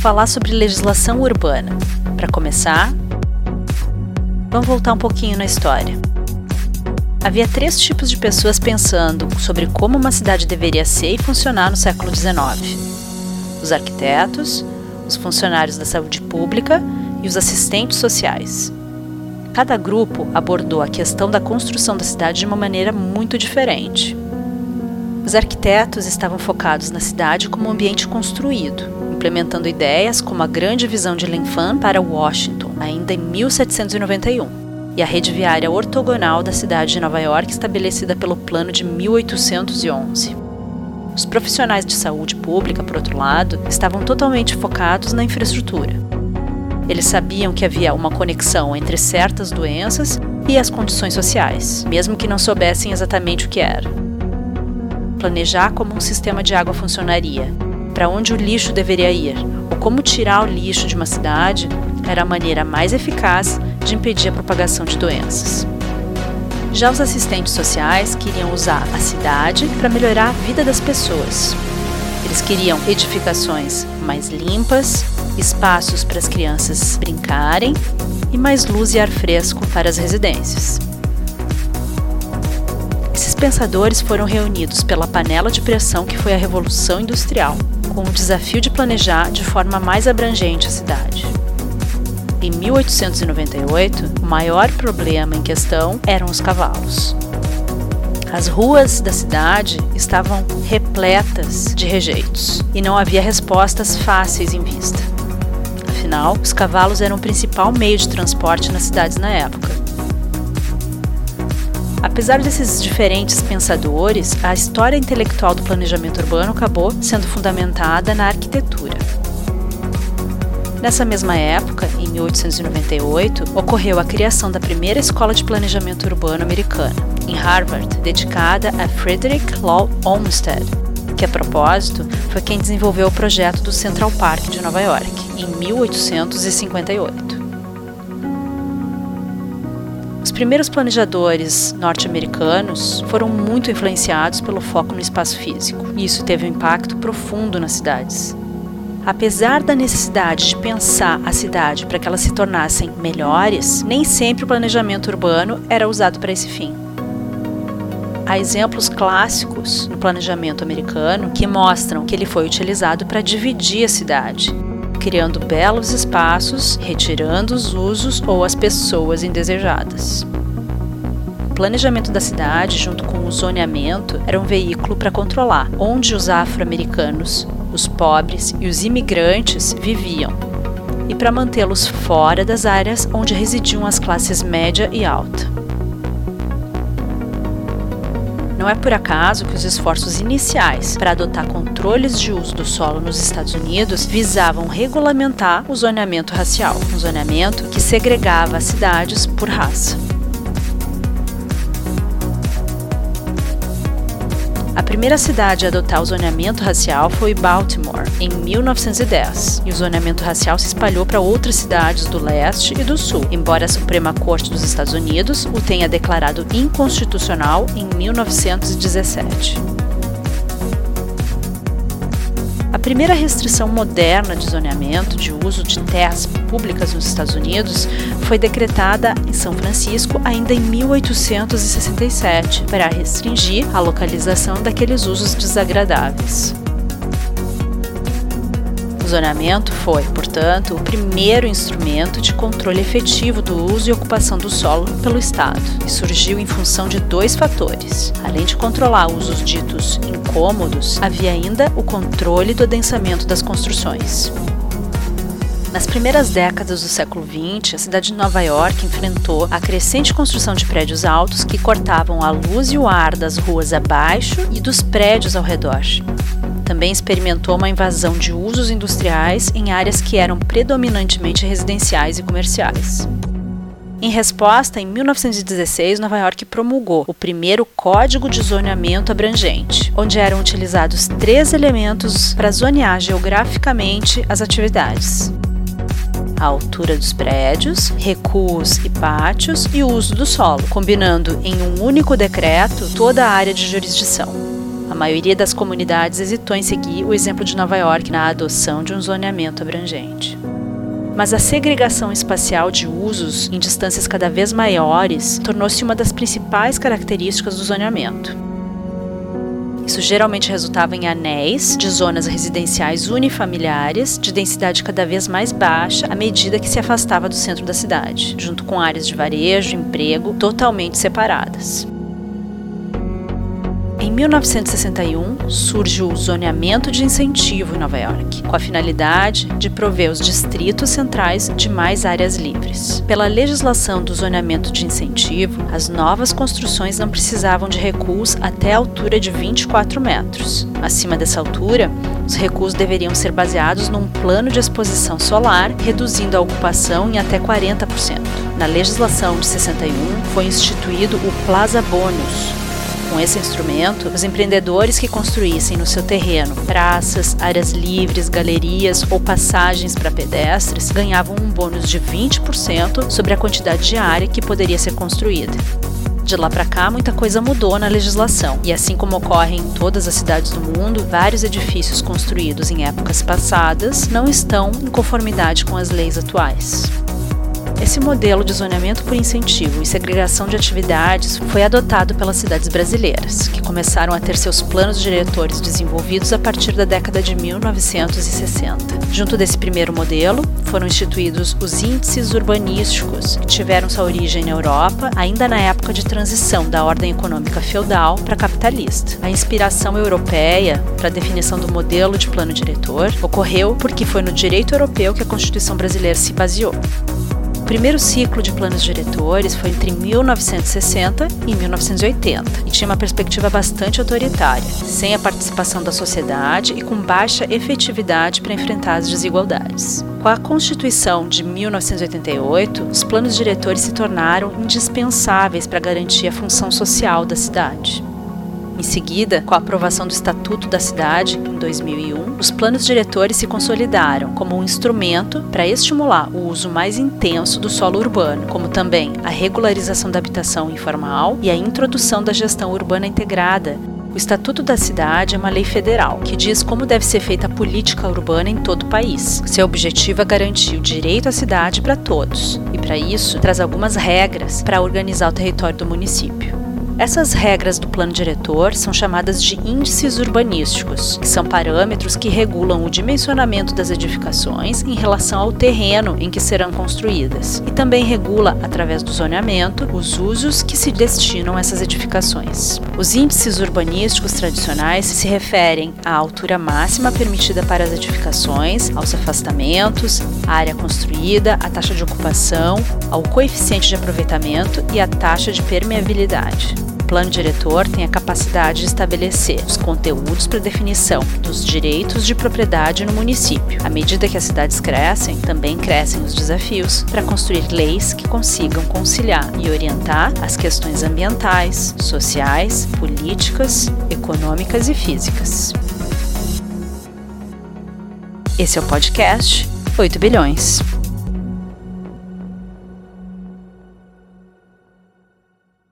falar sobre legislação urbana. Para começar, vamos voltar um pouquinho na história. Havia três tipos de pessoas pensando sobre como uma cidade deveria ser e funcionar no século XIX: os arquitetos, os funcionários da saúde pública e os assistentes sociais. Cada grupo abordou a questão da construção da cidade de uma maneira muito diferente. Os arquitetos estavam focados na cidade como um ambiente construído, implementando ideias como a grande visão de Linfan para Washington, ainda em 1791 e a rede viária ortogonal da cidade de Nova York, estabelecida pelo Plano de 1811. Os profissionais de saúde pública, por outro lado, estavam totalmente focados na infraestrutura. Eles sabiam que havia uma conexão entre certas doenças e as condições sociais, mesmo que não soubessem exatamente o que era. Planejar como um sistema de água funcionaria, para onde o lixo deveria ir, ou como tirar o lixo de uma cidade, era a maneira mais eficaz de impedir a propagação de doenças. Já os assistentes sociais queriam usar a cidade para melhorar a vida das pessoas. Eles queriam edificações mais limpas, espaços para as crianças brincarem e mais luz e ar fresco para as residências. Esses pensadores foram reunidos pela panela de pressão que foi a Revolução Industrial, com o desafio de planejar de forma mais abrangente a cidade. Em 1898, o maior problema em questão eram os cavalos. As ruas da cidade estavam repletas de rejeitos e não havia respostas fáceis em vista. Afinal, os cavalos eram o principal meio de transporte nas cidades na época. Apesar desses diferentes pensadores, a história intelectual do planejamento urbano acabou sendo fundamentada na arquitetura. Nessa mesma época, em 1898, ocorreu a criação da primeira escola de planejamento urbano americana, em Harvard, dedicada a Frederick Law Olmsted, que a propósito foi quem desenvolveu o projeto do Central Park de Nova York, em 1858. Primeiros planejadores norte-americanos foram muito influenciados pelo foco no espaço físico, e isso teve um impacto profundo nas cidades. Apesar da necessidade de pensar a cidade para que elas se tornassem melhores, nem sempre o planejamento urbano era usado para esse fim. Há exemplos clássicos no planejamento americano que mostram que ele foi utilizado para dividir a cidade, criando belos espaços, retirando os usos ou as pessoas indesejadas. O planejamento da cidade, junto com o zoneamento, era um veículo para controlar onde os afro-americanos os pobres e os imigrantes viviam, e para mantê-los fora das áreas onde residiam as classes média e alta. Não é por acaso que os esforços iniciais para adotar controles de uso do solo nos Estados Unidos visavam regulamentar o zoneamento racial, um zoneamento que segregava cidades por raça. Primeira cidade a adotar o zoneamento racial foi Baltimore, em 1910, e o zoneamento racial se espalhou para outras cidades do leste e do sul, embora a Suprema Corte dos Estados Unidos o tenha declarado inconstitucional em 1917. A primeira restrição moderna de zoneamento de uso de terras públicas nos Estados Unidos foi decretada em São Francisco ainda em 1867 para restringir a localização daqueles usos desagradáveis. O zoneamento foi, portanto, o primeiro instrumento de controle efetivo do uso e ocupação do solo pelo Estado e surgiu em função de dois fatores. Além de controlar usos ditos incômodos, havia ainda o controle do adensamento das construções. Nas primeiras décadas do século XX, a cidade de Nova York enfrentou a crescente construção de prédios altos que cortavam a luz e o ar das ruas abaixo e dos prédios ao redor. Também experimentou uma invasão de usos industriais em áreas que eram predominantemente residenciais e comerciais. Em resposta, em 1916, Nova York promulgou o primeiro Código de Zoneamento Abrangente, onde eram utilizados três elementos para zonear geograficamente as atividades: a altura dos prédios, recuos e pátios e o uso do solo, combinando em um único decreto toda a área de jurisdição. A maioria das comunidades hesitou em seguir o exemplo de Nova York na adoção de um zoneamento abrangente. Mas a segregação espacial de usos em distâncias cada vez maiores tornou-se uma das principais características do zoneamento. Isso geralmente resultava em anéis de zonas residenciais unifamiliares de densidade cada vez mais baixa à medida que se afastava do centro da cidade, junto com áreas de varejo e emprego totalmente separadas. Em 1961, surge o zoneamento de incentivo em Nova York, com a finalidade de prover os distritos centrais de mais áreas livres. Pela legislação do zoneamento de incentivo, as novas construções não precisavam de recuos até a altura de 24 metros. Acima dessa altura, os recuos deveriam ser baseados num plano de exposição solar, reduzindo a ocupação em até 40%. Na legislação de 61, foi instituído o Plaza Bônus, com esse instrumento, os empreendedores que construíssem no seu terreno praças, áreas livres, galerias ou passagens para pedestres ganhavam um bônus de 20% sobre a quantidade de área que poderia ser construída. De lá para cá, muita coisa mudou na legislação, e assim como ocorre em todas as cidades do mundo, vários edifícios construídos em épocas passadas não estão em conformidade com as leis atuais. Esse modelo de zoneamento por incentivo e segregação de atividades foi adotado pelas cidades brasileiras, que começaram a ter seus planos diretores desenvolvidos a partir da década de 1960. Junto desse primeiro modelo, foram instituídos os índices urbanísticos, que tiveram sua origem na Europa ainda na época de transição da ordem econômica feudal para capitalista. A inspiração europeia para a definição do modelo de plano diretor ocorreu porque foi no direito europeu que a Constituição brasileira se baseou primeiro ciclo de planos diretores foi entre 1960 e 1980 e tinha uma perspectiva bastante autoritária, sem a participação da sociedade e com baixa efetividade para enfrentar as desigualdades. Com a Constituição de 1988, os planos diretores se tornaram indispensáveis para garantir a função social da cidade. Em seguida, com a aprovação do Estatuto da Cidade, em 2001, os planos diretores se consolidaram como um instrumento para estimular o uso mais intenso do solo urbano, como também a regularização da habitação informal e a introdução da gestão urbana integrada, o Estatuto da Cidade é uma lei federal que diz como deve ser feita a política urbana em todo o país. Seu objetivo é garantir o direito à cidade para todos, e para isso traz algumas regras para organizar o território do município. Essas regras do plano diretor são chamadas de índices urbanísticos, que são parâmetros que regulam o dimensionamento das edificações em relação ao terreno em que serão construídas, e também regula, através do zoneamento, os usos que se destinam a essas edificações. Os índices urbanísticos tradicionais se referem à altura máxima permitida para as edificações, aos afastamentos, à área construída, à taxa de ocupação, ao coeficiente de aproveitamento e à taxa de permeabilidade plano diretor tem a capacidade de estabelecer os conteúdos para definição dos direitos de propriedade no município. À medida que as cidades crescem, também crescem os desafios para construir leis que consigam conciliar e orientar as questões ambientais, sociais, políticas, econômicas e físicas. Esse é o podcast 8 bilhões.